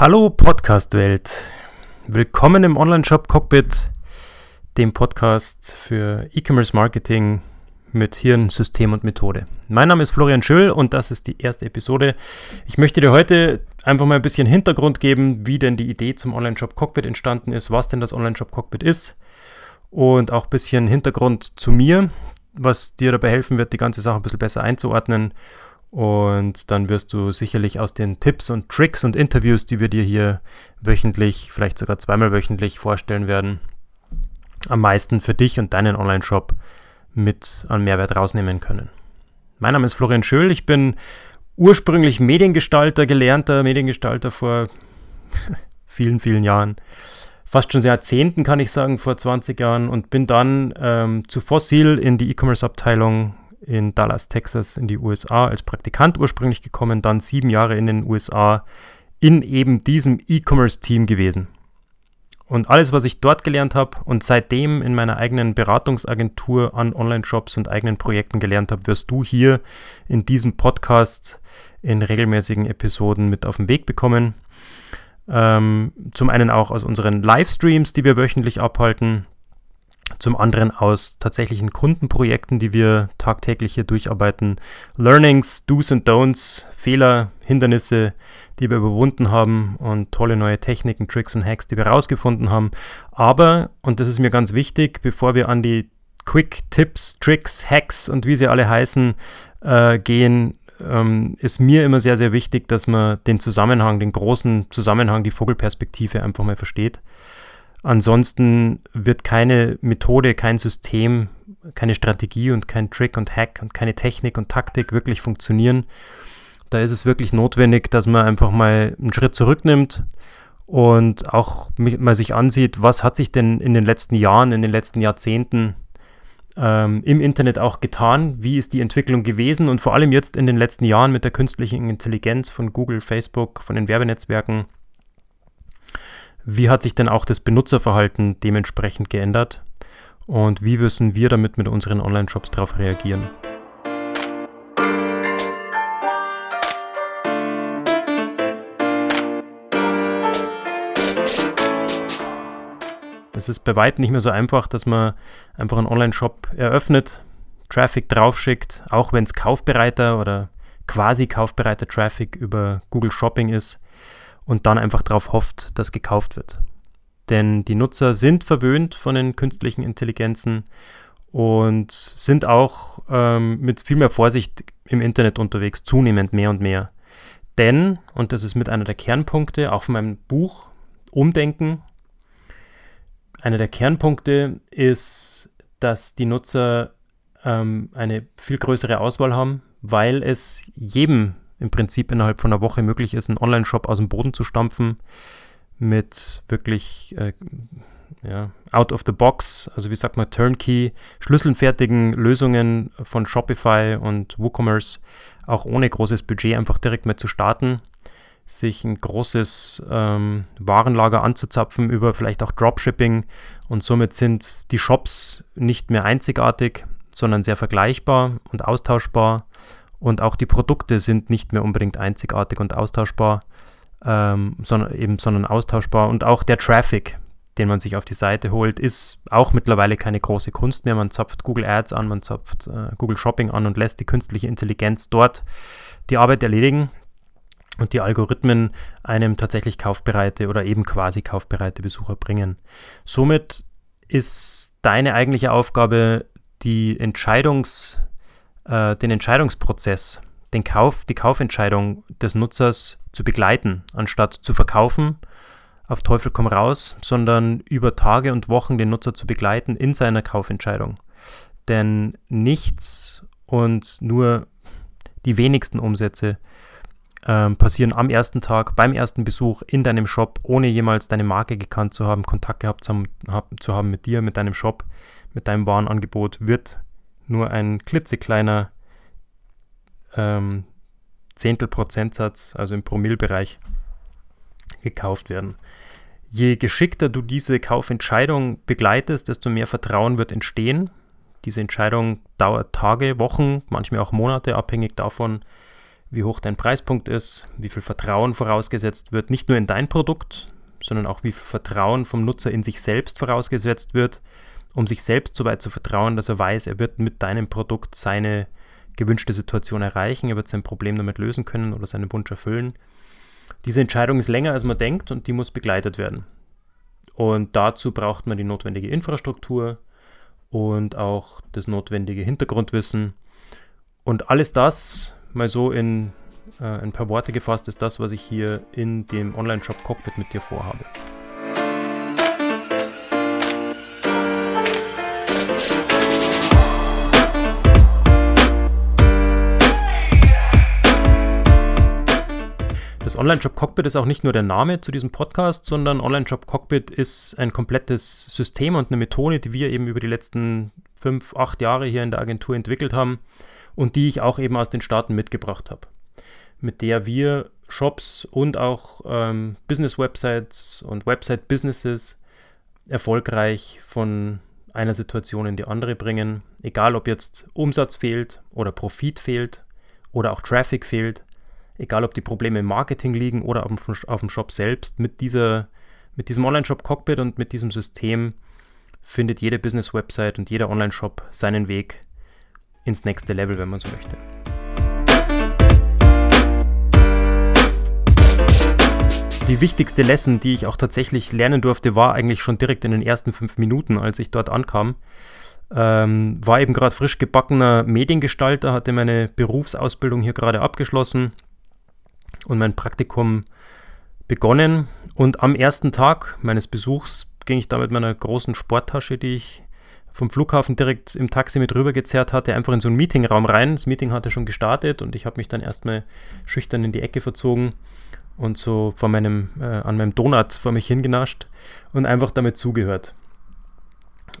Hallo Podcast-Welt. Willkommen im Online-Shop Cockpit, dem Podcast für E-Commerce Marketing mit Hirn, System und Methode. Mein Name ist Florian Schöll und das ist die erste Episode. Ich möchte dir heute einfach mal ein bisschen Hintergrund geben, wie denn die Idee zum Online-Shop Cockpit entstanden ist, was denn das Online-Shop Cockpit ist und auch ein bisschen Hintergrund zu mir, was dir dabei helfen wird, die ganze Sache ein bisschen besser einzuordnen und dann wirst du sicherlich aus den Tipps und Tricks und Interviews, die wir dir hier wöchentlich, vielleicht sogar zweimal wöchentlich vorstellen werden, am meisten für dich und deinen Online-Shop mit an Mehrwert rausnehmen können. Mein Name ist Florian Schöll, ich bin ursprünglich Mediengestalter, gelernter Mediengestalter vor vielen, vielen Jahren. Fast schon Jahrzehnten kann ich sagen, vor 20 Jahren und bin dann ähm, zu Fossil in die E-Commerce-Abteilung in Dallas, Texas in die USA als Praktikant ursprünglich gekommen, dann sieben Jahre in den USA in eben diesem E-Commerce-Team gewesen. Und alles, was ich dort gelernt habe und seitdem in meiner eigenen Beratungsagentur an Online-Shops und eigenen Projekten gelernt habe, wirst du hier in diesem Podcast in regelmäßigen Episoden mit auf den Weg bekommen. Ähm, zum einen auch aus unseren Livestreams, die wir wöchentlich abhalten, zum anderen aus tatsächlichen Kundenprojekten, die wir tagtäglich hier durcharbeiten. Learnings, Do's und Don'ts, Fehler, Hindernisse, die wir überwunden haben und tolle neue Techniken, Tricks und Hacks, die wir herausgefunden haben. Aber, und das ist mir ganz wichtig, bevor wir an die Quick Tipps, Tricks, Hacks und wie sie alle heißen, äh, gehen, ähm, ist mir immer sehr, sehr wichtig, dass man den Zusammenhang, den großen Zusammenhang, die Vogelperspektive einfach mal versteht. Ansonsten wird keine Methode, kein System, keine Strategie und kein Trick und Hack und keine Technik und Taktik wirklich funktionieren. Da ist es wirklich notwendig, dass man einfach mal einen Schritt zurücknimmt und auch mal sich ansieht, was hat sich denn in den letzten Jahren, in den letzten Jahrzehnten ähm, im Internet auch getan, wie ist die Entwicklung gewesen? Und vor allem jetzt in den letzten Jahren mit der künstlichen Intelligenz von Google, Facebook, von den Werbenetzwerken wie hat sich denn auch das Benutzerverhalten dementsprechend geändert? Und wie müssen wir damit mit unseren Online-Shops darauf reagieren? Es ist bei weitem nicht mehr so einfach, dass man einfach einen Online-Shop eröffnet, Traffic draufschickt, auch wenn es kaufbereiter oder quasi kaufbereiter Traffic über Google Shopping ist und dann einfach darauf hofft, dass gekauft wird. Denn die Nutzer sind verwöhnt von den künstlichen Intelligenzen und sind auch ähm, mit viel mehr Vorsicht im Internet unterwegs, zunehmend mehr und mehr. Denn, und das ist mit einer der Kernpunkte, auch von meinem Buch Umdenken, einer der Kernpunkte ist, dass die Nutzer ähm, eine viel größere Auswahl haben, weil es jedem im Prinzip innerhalb von einer Woche möglich ist, einen Online-Shop aus dem Boden zu stampfen mit wirklich äh, ja, out of the box, also wie sagt man, turnkey, schlüsselfertigen Lösungen von Shopify und WooCommerce, auch ohne großes Budget einfach direkt mal zu starten, sich ein großes ähm, Warenlager anzuzapfen über vielleicht auch Dropshipping und somit sind die Shops nicht mehr einzigartig, sondern sehr vergleichbar und austauschbar und auch die Produkte sind nicht mehr unbedingt einzigartig und austauschbar, ähm, sondern eben sondern austauschbar. Und auch der Traffic, den man sich auf die Seite holt, ist auch mittlerweile keine große Kunst mehr. Man zapft Google Ads an, man zapft äh, Google Shopping an und lässt die künstliche Intelligenz dort die Arbeit erledigen und die Algorithmen einem tatsächlich kaufbereite oder eben quasi kaufbereite Besucher bringen. Somit ist deine eigentliche Aufgabe, die Entscheidungs- äh, den Entscheidungsprozess, den Kauf, die Kaufentscheidung des Nutzers zu begleiten, anstatt zu verkaufen, auf Teufel komm raus, sondern über Tage und Wochen den Nutzer zu begleiten in seiner Kaufentscheidung. Denn nichts und nur die wenigsten Umsätze ähm, passieren am ersten Tag, beim ersten Besuch in deinem Shop, ohne jemals deine Marke gekannt zu haben, Kontakt gehabt zu haben, zu haben mit dir, mit deinem Shop, mit deinem Warenangebot, wird nur ein klitzekleiner ähm, Zehntel-Prozentsatz, also im Promillbereich, gekauft werden. Je geschickter du diese Kaufentscheidung begleitest, desto mehr Vertrauen wird entstehen. Diese Entscheidung dauert Tage, Wochen, manchmal auch Monate, abhängig davon, wie hoch dein Preispunkt ist, wie viel Vertrauen vorausgesetzt wird, nicht nur in dein Produkt, sondern auch wie viel Vertrauen vom Nutzer in sich selbst vorausgesetzt wird, um sich selbst so weit zu vertrauen, dass er weiß, er wird mit deinem Produkt seine gewünschte Situation erreichen, er wird sein Problem damit lösen können oder seinen Wunsch erfüllen. Diese Entscheidung ist länger, als man denkt und die muss begleitet werden. Und dazu braucht man die notwendige Infrastruktur und auch das notwendige Hintergrundwissen. Und alles das mal so in äh, ein paar Worte gefasst, ist das, was ich hier in dem Online-Shop Cockpit mit dir vorhabe. Das Online-Shop Cockpit ist auch nicht nur der Name zu diesem Podcast, sondern Online-Shop Cockpit ist ein komplettes System und eine Methode, die wir eben über die letzten fünf, acht Jahre hier in der Agentur entwickelt haben, und die ich auch eben aus den Staaten mitgebracht habe, mit der wir Shops und auch ähm, Business-Websites und Website-Businesses erfolgreich von einer Situation in die andere bringen, egal ob jetzt Umsatz fehlt oder Profit fehlt oder auch Traffic fehlt, egal ob die Probleme im Marketing liegen oder auf dem, auf dem Shop selbst, mit, dieser, mit diesem Online-Shop-Cockpit und mit diesem System findet jede Business-Website und jeder Online-Shop seinen Weg ins nächste Level, wenn man so möchte. Die wichtigste Lesson, die ich auch tatsächlich lernen durfte, war eigentlich schon direkt in den ersten fünf Minuten, als ich dort ankam. Ähm, war eben gerade frisch gebackener Mediengestalter, hatte meine Berufsausbildung hier gerade abgeschlossen und mein Praktikum begonnen. Und am ersten Tag meines Besuchs ging ich da mit meiner großen Sporttasche, die ich vom Flughafen direkt im Taxi mit rübergezerrt hatte, einfach in so einen Meetingraum rein. Das Meeting hatte schon gestartet und ich habe mich dann erstmal schüchtern in die Ecke verzogen und so vor meinem, äh, an meinem Donut vor mich hingenascht und einfach damit zugehört.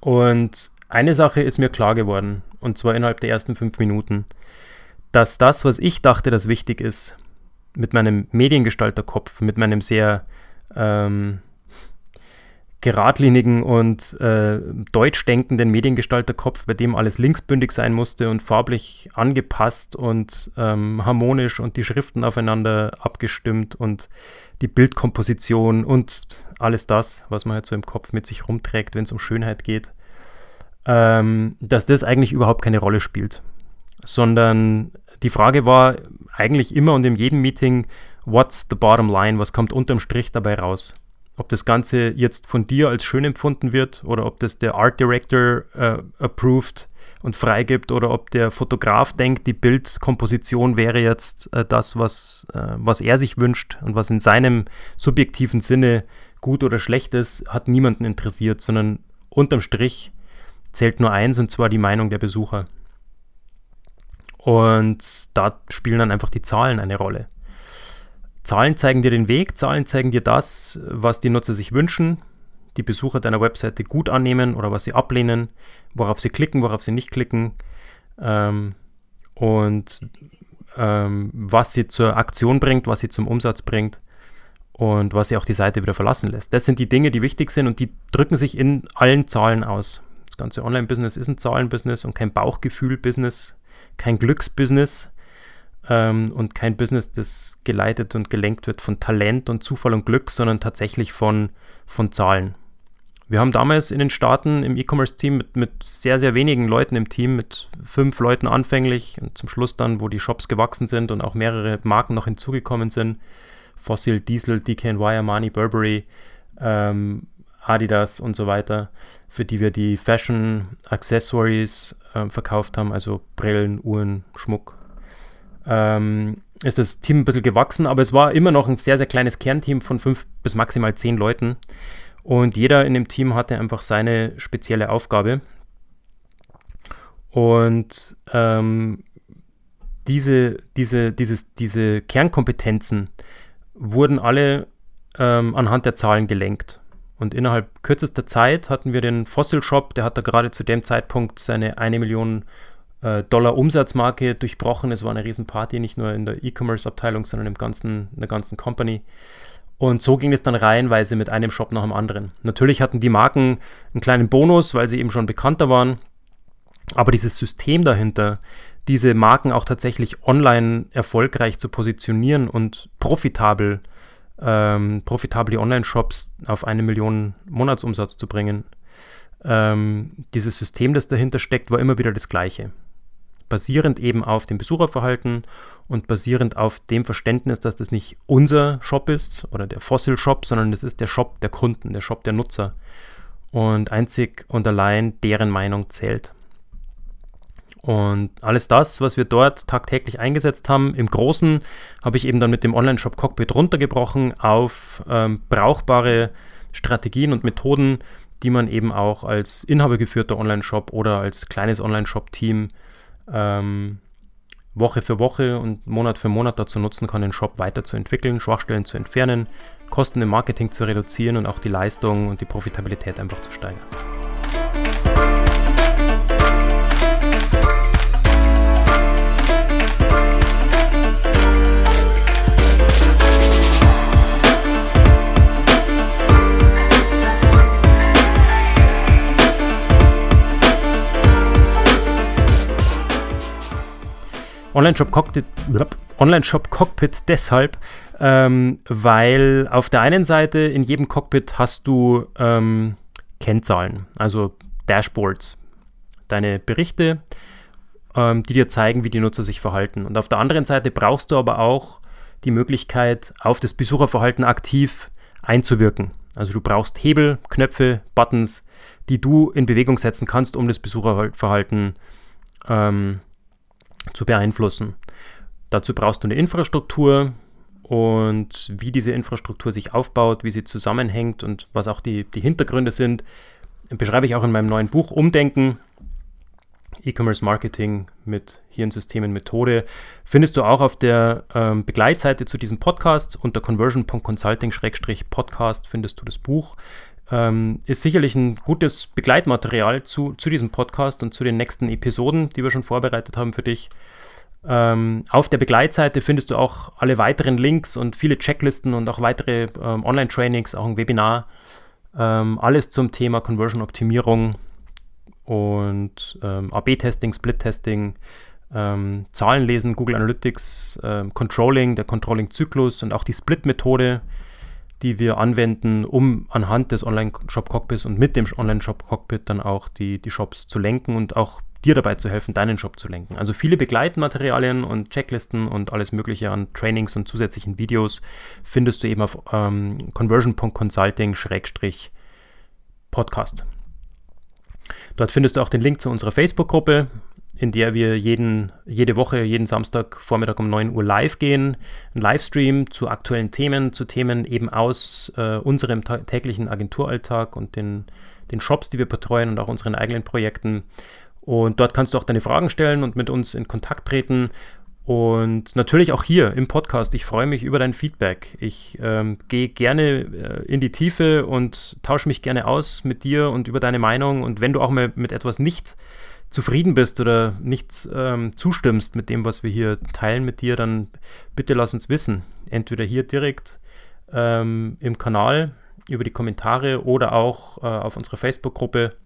Und eine Sache ist mir klar geworden, und zwar innerhalb der ersten fünf Minuten, dass das, was ich dachte, das wichtig ist, mit meinem Mediengestalterkopf, mit meinem sehr ähm, geradlinigen und äh, deutsch denkenden Mediengestalterkopf, bei dem alles linksbündig sein musste und farblich angepasst und ähm, harmonisch und die Schriften aufeinander abgestimmt und die Bildkomposition und alles das, was man halt so im Kopf mit sich rumträgt, wenn es um Schönheit geht, ähm, dass das eigentlich überhaupt keine Rolle spielt. Sondern die Frage war eigentlich immer und in jedem Meeting, what's the bottom line, was kommt unterm Strich dabei raus? ob das Ganze jetzt von dir als schön empfunden wird oder ob das der Art Director äh, approved und freigibt oder ob der Fotograf denkt, die Bildkomposition wäre jetzt äh, das, was, äh, was er sich wünscht und was in seinem subjektiven Sinne gut oder schlecht ist, hat niemanden interessiert, sondern unterm Strich zählt nur eins und zwar die Meinung der Besucher. Und da spielen dann einfach die Zahlen eine Rolle. Zahlen zeigen dir den Weg, Zahlen zeigen dir das, was die Nutzer sich wünschen, die Besucher deiner Webseite gut annehmen oder was sie ablehnen, worauf sie klicken, worauf sie nicht klicken ähm, und ähm, was sie zur Aktion bringt, was sie zum Umsatz bringt und was sie auch die Seite wieder verlassen lässt. Das sind die Dinge, die wichtig sind und die drücken sich in allen Zahlen aus. Das ganze Online-Business ist ein Zahlenbusiness und kein Bauchgefühl-Business, kein Glücksbusiness ähm, und kein Business, das geleitet und gelenkt wird von Talent und Zufall und Glück, sondern tatsächlich von, von Zahlen. Wir haben damals in den Staaten im E-Commerce-Team mit, mit sehr, sehr wenigen Leuten im Team, mit fünf Leuten anfänglich und zum Schluss dann, wo die Shops gewachsen sind und auch mehrere Marken noch hinzugekommen sind, Fossil, Diesel, DKNY, Armani, Burberry, ähm, Adidas und so weiter, für die wir die Fashion Accessories äh, verkauft haben, also Brillen, Uhren, Schmuck, ähm, ist das Team ein bisschen gewachsen, aber es war immer noch ein sehr, sehr kleines Kernteam von fünf bis maximal zehn Leuten. Und jeder in dem Team hatte einfach seine spezielle Aufgabe. Und ähm, diese, diese, dieses, diese Kernkompetenzen wurden alle ähm, anhand der Zahlen gelenkt. Und innerhalb kürzester Zeit hatten wir den Fossil Shop, der hat da gerade zu dem Zeitpunkt seine eine Million äh, Dollar Umsatzmarke durchbrochen. Es war eine Riesenparty, nicht nur in der E-Commerce-Abteilung, sondern im ganzen, in der ganzen Company. Und so ging es dann reihenweise mit einem Shop nach dem anderen. Natürlich hatten die Marken einen kleinen Bonus, weil sie eben schon bekannter waren. Aber dieses System dahinter, diese Marken auch tatsächlich online erfolgreich zu positionieren und profitabel, ähm, profitable Online-Shops auf eine Million Monatsumsatz zu bringen, ähm, dieses System, das dahinter steckt, war immer wieder das gleiche. Basierend eben auf dem Besucherverhalten und basierend auf dem Verständnis, dass das nicht unser Shop ist oder der Fossil Shop, sondern das ist der Shop der Kunden, der Shop der Nutzer. Und einzig und allein deren Meinung zählt. Und alles das, was wir dort tagtäglich eingesetzt haben, im Großen habe ich eben dann mit dem Online-Shop Cockpit runtergebrochen auf ähm, brauchbare Strategien und Methoden, die man eben auch als inhabergeführter Online-Shop oder als kleines Online-Shop-Team ähm, Woche für Woche und Monat für Monat dazu nutzen kann, den Shop weiterzuentwickeln, Schwachstellen zu entfernen, Kosten im Marketing zu reduzieren und auch die Leistung und die Profitabilität einfach zu steigern. Online-Shop Cockpit, Online Cockpit deshalb, ähm, weil auf der einen Seite in jedem Cockpit hast du ähm, Kennzahlen, also Dashboards, deine Berichte, ähm, die dir zeigen, wie die Nutzer sich verhalten. Und auf der anderen Seite brauchst du aber auch die Möglichkeit, auf das Besucherverhalten aktiv einzuwirken. Also du brauchst Hebel, Knöpfe, Buttons, die du in Bewegung setzen kannst, um das Besucherverhalten ähm, zu beeinflussen. Dazu brauchst du eine Infrastruktur und wie diese Infrastruktur sich aufbaut, wie sie zusammenhängt und was auch die, die Hintergründe sind, beschreibe ich auch in meinem neuen Buch Umdenken. E-Commerce Marketing mit Hirnsystemen Methode findest du auch auf der ähm, Begleitseite zu diesem Podcast unter conversion.consulting-podcast findest du das Buch. Ähm, ist sicherlich ein gutes Begleitmaterial zu, zu diesem Podcast und zu den nächsten Episoden, die wir schon vorbereitet haben für dich. Ähm, auf der Begleitseite findest du auch alle weiteren Links und viele Checklisten und auch weitere ähm, Online-Trainings, auch ein Webinar. Ähm, alles zum Thema Conversion-Optimierung und ähm, AB-Testing, Split-Testing, ähm, Zahlen lesen, Google Analytics, Controlling, der Controlling-Zyklus und auch die Split-Methode die wir anwenden, um anhand des Online-Shop-Cockpits und mit dem Online-Shop-Cockpit dann auch die, die Shops zu lenken und auch dir dabei zu helfen, deinen Shop zu lenken. Also viele Begleitmaterialien und Checklisten und alles Mögliche an Trainings und zusätzlichen Videos findest du eben auf ähm, conversion.consulting-podcast. Dort findest du auch den Link zu unserer Facebook-Gruppe, in der wir jeden, jede Woche, jeden Samstag Vormittag um 9 Uhr live gehen. Ein Livestream zu aktuellen Themen, zu Themen eben aus äh, unserem täglichen Agenturalltag und den, den Shops, die wir betreuen und auch unseren eigenen Projekten. Und dort kannst du auch deine Fragen stellen und mit uns in Kontakt treten. Und natürlich auch hier im Podcast. Ich freue mich über dein Feedback. Ich ähm, gehe gerne äh, in die Tiefe und tausche mich gerne aus mit dir und über deine Meinung. Und wenn du auch mal mit etwas nicht zufrieden bist oder nicht ähm, zustimmst mit dem, was wir hier teilen mit dir, dann bitte lass uns wissen. Entweder hier direkt ähm, im Kanal über die Kommentare oder auch äh, auf unserer Facebook-Gruppe,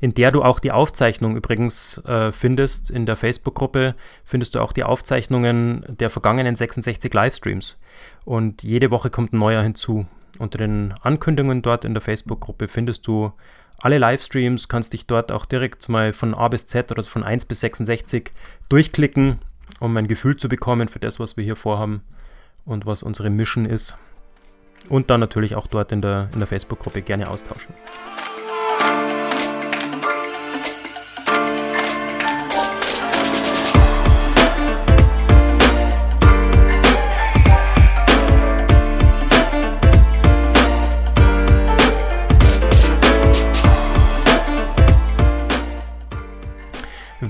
in der du auch die Aufzeichnung übrigens äh, findest. In der Facebook-Gruppe findest du auch die Aufzeichnungen der vergangenen 66 Livestreams. Und jede Woche kommt ein neuer hinzu. Unter den Ankündigungen dort in der Facebook-Gruppe findest du alle Livestreams, kannst dich dort auch direkt mal von A bis Z oder von 1 bis 66 durchklicken, um ein Gefühl zu bekommen für das, was wir hier vorhaben und was unsere Mission ist. Und dann natürlich auch dort in der, in der Facebook-Gruppe gerne austauschen.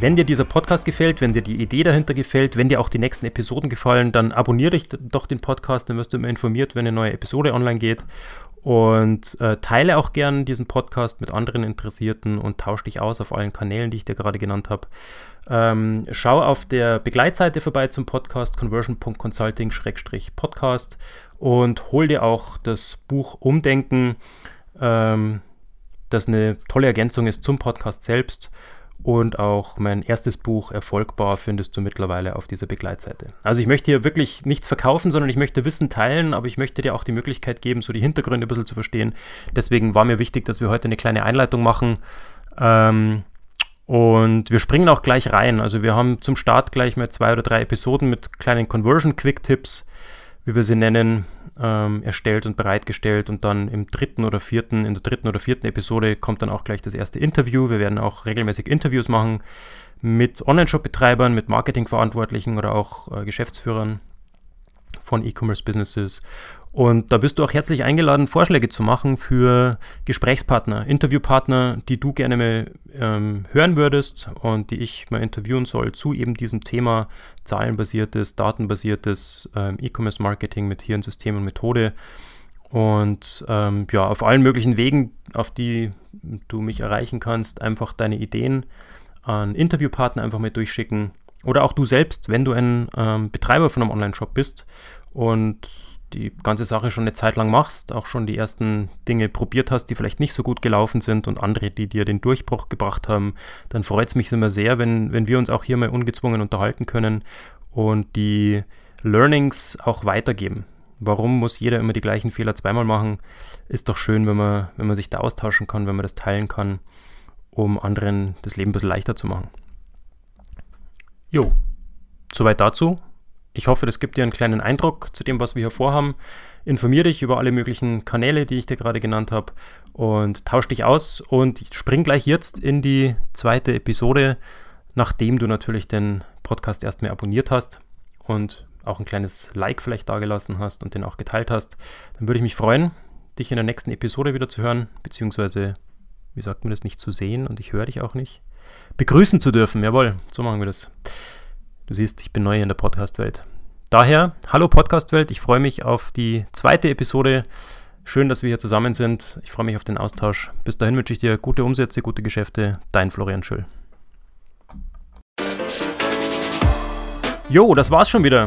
Wenn dir dieser Podcast gefällt, wenn dir die Idee dahinter gefällt, wenn dir auch die nächsten Episoden gefallen, dann abonniere dich doch den Podcast, dann wirst du immer informiert, wenn eine neue Episode online geht. Und äh, teile auch gern diesen Podcast mit anderen Interessierten und tausche dich aus auf allen Kanälen, die ich dir gerade genannt habe. Ähm, schau auf der Begleitseite vorbei zum Podcast conversion.consulting-podcast und hol dir auch das Buch Umdenken, ähm, das eine tolle Ergänzung ist zum Podcast selbst. Und auch mein erstes Buch Erfolgbar findest du mittlerweile auf dieser Begleitseite. Also ich möchte hier wirklich nichts verkaufen, sondern ich möchte Wissen teilen, aber ich möchte dir auch die Möglichkeit geben, so die Hintergründe ein bisschen zu verstehen. Deswegen war mir wichtig, dass wir heute eine kleine Einleitung machen. Ähm, und wir springen auch gleich rein. Also wir haben zum Start gleich mal zwei oder drei Episoden mit kleinen Conversion-Quick-Tipps wie wir sie nennen, ähm, erstellt und bereitgestellt. Und dann im dritten oder vierten, in der dritten oder vierten Episode kommt dann auch gleich das erste Interview. Wir werden auch regelmäßig Interviews machen mit Online-Shop-Betreibern, mit Marketingverantwortlichen oder auch äh, Geschäftsführern von E-Commerce-Businesses. Und da bist du auch herzlich eingeladen, Vorschläge zu machen für Gesprächspartner, Interviewpartner, die du gerne mal ähm, hören würdest und die ich mal interviewen soll zu eben diesem Thema zahlenbasiertes, datenbasiertes ähm, E-Commerce-Marketing mit Hirnsystem und Methode. Und ähm, ja, auf allen möglichen Wegen, auf die du mich erreichen kannst, einfach deine Ideen an Interviewpartner einfach mal durchschicken. Oder auch du selbst, wenn du ein ähm, Betreiber von einem Online-Shop bist und die ganze Sache schon eine Zeit lang machst, auch schon die ersten Dinge probiert hast, die vielleicht nicht so gut gelaufen sind und andere, die dir den Durchbruch gebracht haben, dann freut es mich immer sehr, wenn, wenn wir uns auch hier mal ungezwungen unterhalten können und die Learnings auch weitergeben. Warum muss jeder immer die gleichen Fehler zweimal machen? Ist doch schön, wenn man, wenn man sich da austauschen kann, wenn man das teilen kann, um anderen das Leben ein bisschen leichter zu machen. Jo, soweit dazu. Ich hoffe, das gibt dir einen kleinen Eindruck zu dem, was wir hier vorhaben. Informier dich über alle möglichen Kanäle, die ich dir gerade genannt habe und tausch dich aus und spring gleich jetzt in die zweite Episode, nachdem du natürlich den Podcast erstmal abonniert hast und auch ein kleines Like vielleicht dagelassen hast und den auch geteilt hast. Dann würde ich mich freuen, dich in der nächsten Episode wieder zu hören, beziehungsweise, wie sagt man das, nicht zu sehen und ich höre dich auch nicht. Begrüßen zu dürfen, jawohl, so machen wir das. Du siehst, ich bin neu in der Podcast-Welt. Daher, hallo Podcast-Welt, ich freue mich auf die zweite Episode. Schön, dass wir hier zusammen sind. Ich freue mich auf den Austausch. Bis dahin wünsche ich dir gute Umsätze, gute Geschäfte. Dein Florian Schüll. Jo, das war's schon wieder.